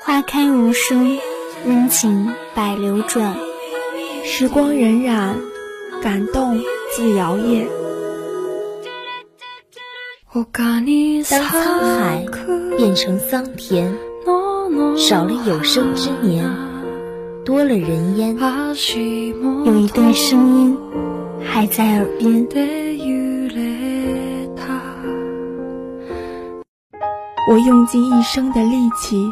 花开无声，温情百流转。时光荏苒，感动自摇曳。当沧海变成桑田，少了有生之年，多了人烟，有一段声音还在耳边。我用尽一生的力气，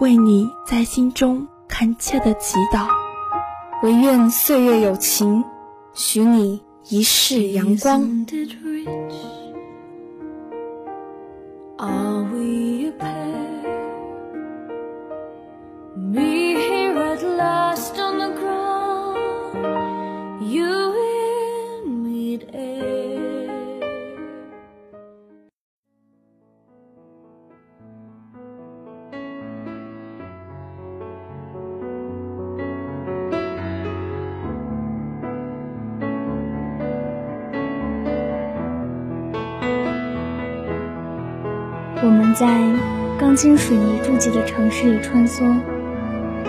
为你在心中恳切的祈祷。唯愿岁月有情，许你一世阳光。我们在钢筋水泥筑起的城市里穿梭，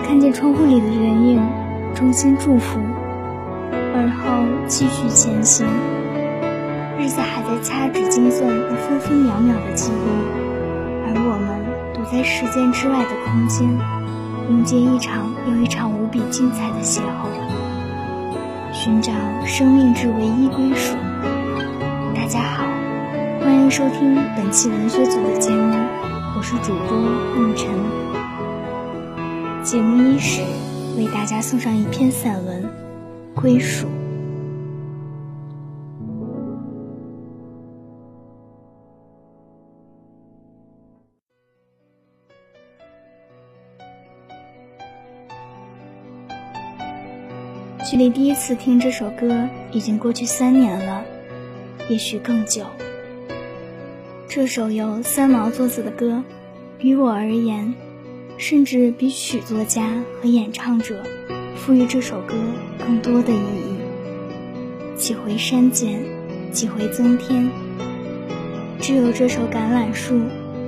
看见窗户里的人影，衷心祝福，而后继续前行。日子还在掐指精算那分分秒秒的记忆，而我们躲在时间之外的空间，迎接一场又一场无比精彩的邂逅，寻找生命之唯一归属。大家好。欢迎收听本期文学组的节目，我是主播梦辰。节目伊始，为大家送上一篇散文《归属》。距离第一次听这首歌已经过去三年了，也许更久。这首由三毛作词的歌，于我而言，甚至比曲作家和演唱者赋予这首歌更多的意义。几回删减，几回增添，只有这首《橄榄树》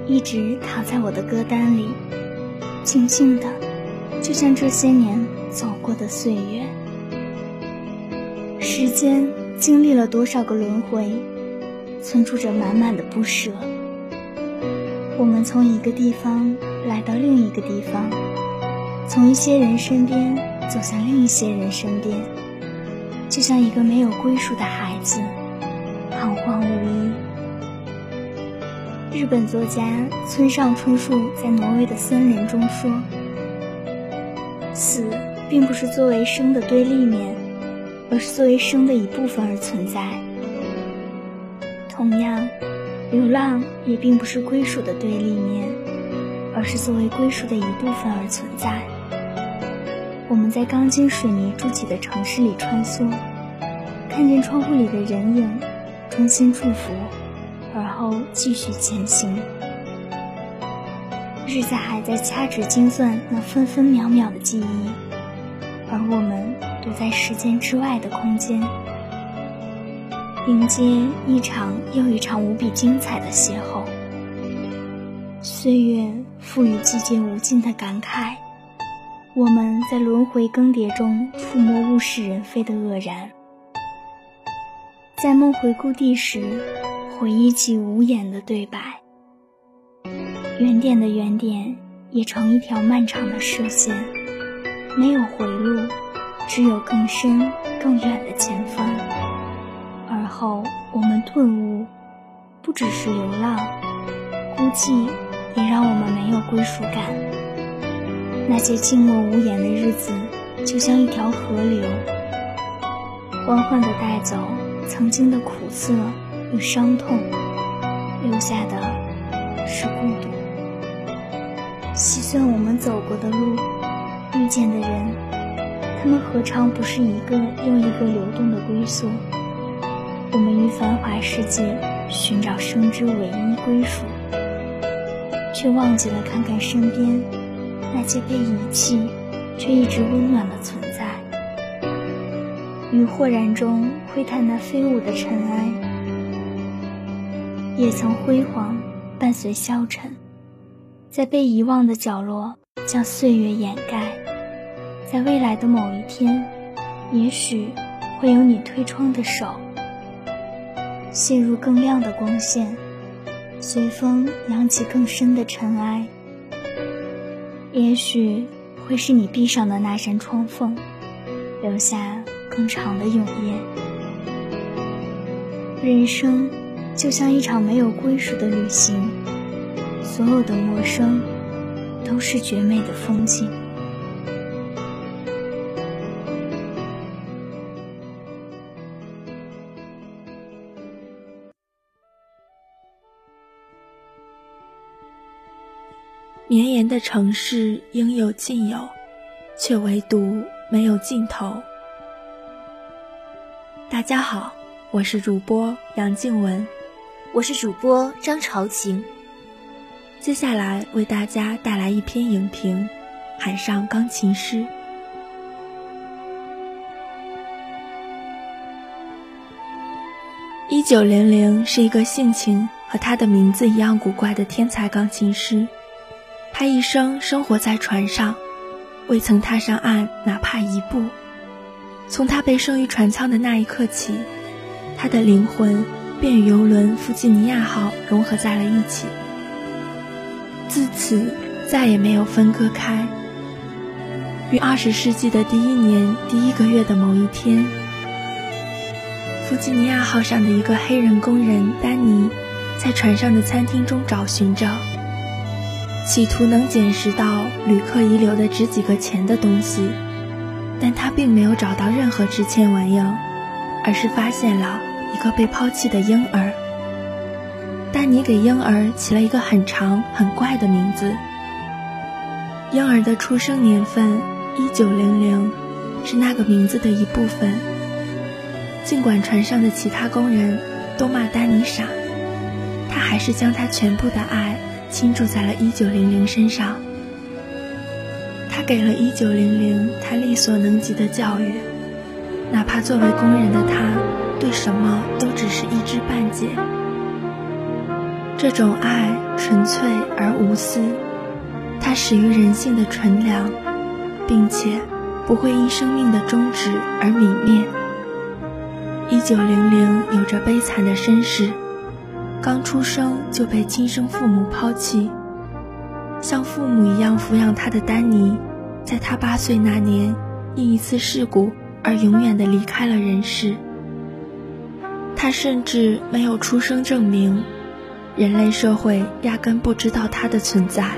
一直躺在我的歌单里，静静的，就像这些年走过的岁月。时间经历了多少个轮回？存储着满满的不舍。我们从一个地方来到另一个地方，从一些人身边走向另一些人身边，就像一个没有归属的孩子，彷徨无依。日本作家村上春树在《挪威的森林》中说：“死并不是作为生的对立面，而是作为生的一部分而存在。”同样，流浪也并不是归属的对立面，而是作为归属的一部分而存在。我们在钢筋水泥筑起的城市里穿梭，看见窗户里的人影，衷心祝福，而后继续前行。日子还在掐指精算那分分秒秒的记忆，而我们躲在时间之外的空间。迎接一场又一场无比精彩的邂逅。岁月赋予季节无尽的感慨，我们在轮回更迭中抚摸物是人非的愕然，在梦回故地时，回忆起无言的对白。原点的原点也成一条漫长的射线，没有回路，只有更深更远的前方。后，我们顿悟，不只是流浪，孤寂也让我们没有归属感。那些静默无言的日子，就像一条河流，缓缓地带走曾经的苦涩与伤痛，留下的是孤独。细算我们走过的路，遇见的人，他们何尝不是一个又一个流动的归宿？我们于繁华世界寻找生之唯一归属，却忘记了看看身边那些被遗弃却一直温暖的存在。于豁然中窥探那飞舞的尘埃，也曾辉煌伴随消沉。在被遗忘的角落将岁月掩盖，在未来的某一天，也许会有你推窗的手，陷入更亮的光线，随风扬起更深的尘埃。也许会是你闭上的那扇窗缝，留下更长的永夜。人生就像一场没有归属的旅行，所有的陌生都是绝美的风景。绵延的城市应有尽有，却唯独没有尽头。大家好，我是主播杨静文，我是主播张朝晴。接下来为大家带来一篇影评《海上钢琴师》。一九零零是一个性情和他的名字一样古怪的天才钢琴师。他一生生活在船上，未曾踏上岸哪怕一步。从他被生于船舱的那一刻起，他的灵魂便与游轮弗吉尼亚号融合在了一起，自此再也没有分割开。于二十世纪的第一年第一个月的某一天，弗吉尼亚号上的一个黑人工人丹尼，在船上的餐厅中找寻着。企图能捡拾到旅客遗留的值几个钱的东西，但他并没有找到任何值钱玩意，而是发现了一个被抛弃的婴儿。丹尼给婴儿起了一个很长很怪的名字。婴儿的出生年份一九零零，是那个名字的一部分。尽管船上的其他工人都骂丹尼傻，他还是将他全部的爱。倾注在了1900身上，他给了1900他力所能及的教育，哪怕作为工人的他，对什么都只是一知半解。这种爱纯粹而无私，它始于人性的纯良，并且不会因生命的终止而泯灭。1900有着悲惨的身世。刚出生就被亲生父母抛弃，像父母一样抚养他的丹尼，在他八岁那年因一次事故而永远的离开了人世。他甚至没有出生证明，人类社会压根不知道他的存在，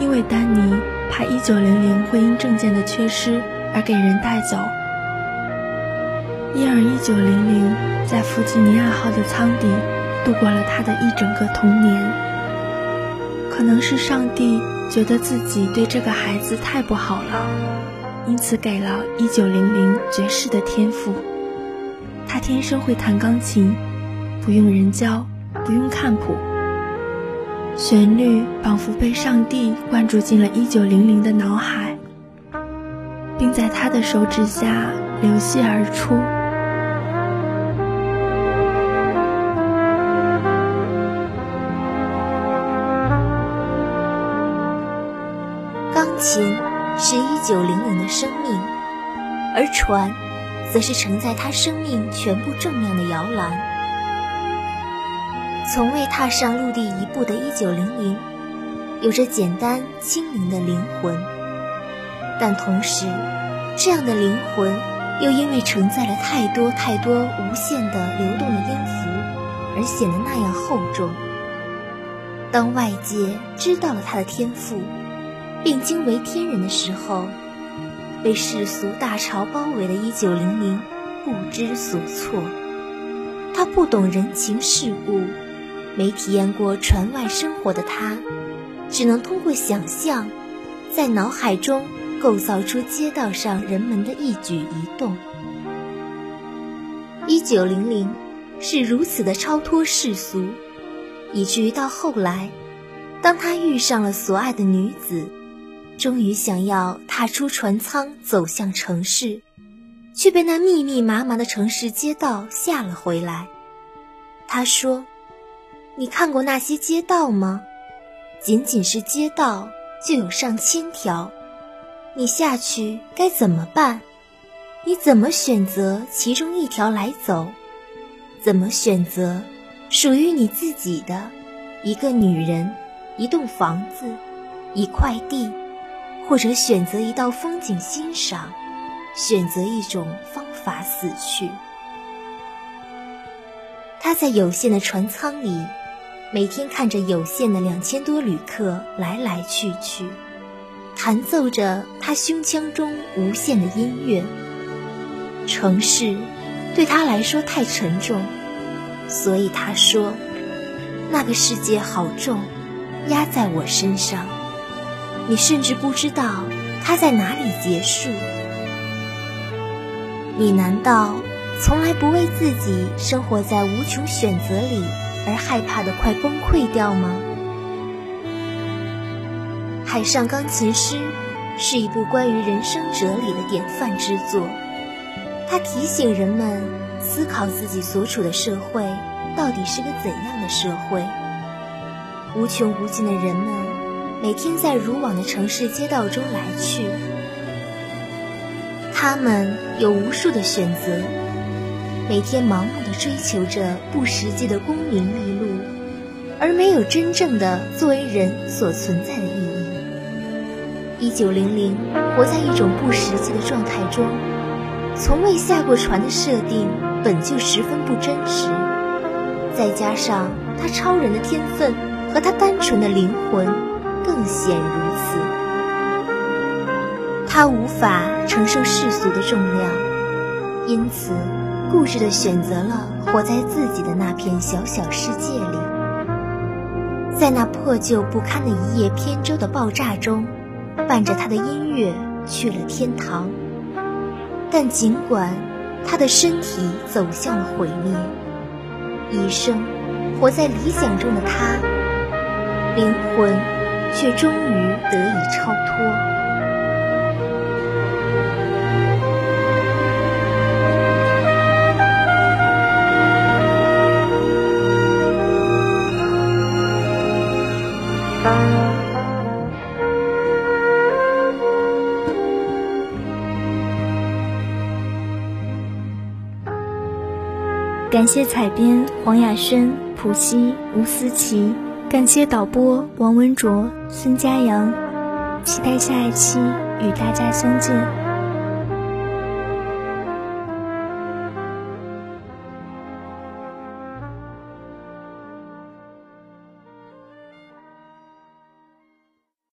因为丹尼怕1900会因证件的缺失而给人带走。因而1900在弗吉尼亚号的舱底。度过了他的一整个童年。可能是上帝觉得自己对这个孩子太不好了，因此给了一九零零绝世的天赋。他天生会弹钢琴，不用人教，不用看谱，旋律仿佛被上帝灌注进了一九零零的脑海，并在他的手指下流泻而出。琴是一九零零的生命，而船，则是承载他生命全部重量的摇篮。从未踏上陆地一步的一九零零，有着简单轻灵的灵魂，但同时，这样的灵魂又因为承载了太多太多无限的流动的音符，而显得那样厚重。当外界知道了他的天赋，并惊为天人的时候，被世俗大潮包围的1900不知所措。他不懂人情世故，没体验过船外生活的他，只能通过想象，在脑海中构造出街道上人们的一举一动。1900是如此的超脱世俗，以至于到后来，当他遇上了所爱的女子。终于想要踏出船舱走向城市，却被那密密麻麻的城市街道吓了回来。他说：“你看过那些街道吗？仅仅是街道就有上千条，你下去该怎么办？你怎么选择其中一条来走？怎么选择属于你自己的一个女人、一栋房子、一块地，或者选择一道风景欣赏，选择一种方法死去？他在有限的船舱里。每天看着有限的两千多旅客来来去去，弹奏着他胸腔中无限的音乐。城市对他来说太沉重，所以他说：“那个世界好重，压在我身上。你甚至不知道它在哪里结束。你难道从来不为自己生活在无穷选择里？”而害怕的快崩溃掉吗？《海上钢琴师》是一部关于人生哲理的典范之作，它提醒人们思考自己所处的社会到底是个怎样的社会。无穷无尽的人们每天在如往的城市街道中来去，他们有无数的选择。每天盲目的追求着不实际的功名利禄，而没有真正的作为人所存在的意义。一九零零活在一种不实际的状态中，从未下过船的设定本就十分不真实，再加上他超人的天分和他单纯的灵魂，更显如此。他无法承受世俗的重量，因此。固执地选择了活在自己的那片小小世界里，在那破旧不堪的一叶扁舟的爆炸中，伴着他的音乐去了天堂。但尽管他的身体走向了毁灭，一生活在理想中的他，灵魂却终于得以超脱。感谢采编黄雅轩、普希、吴思琪，感谢导播王文卓、孙佳阳，期待下一期与大家相见。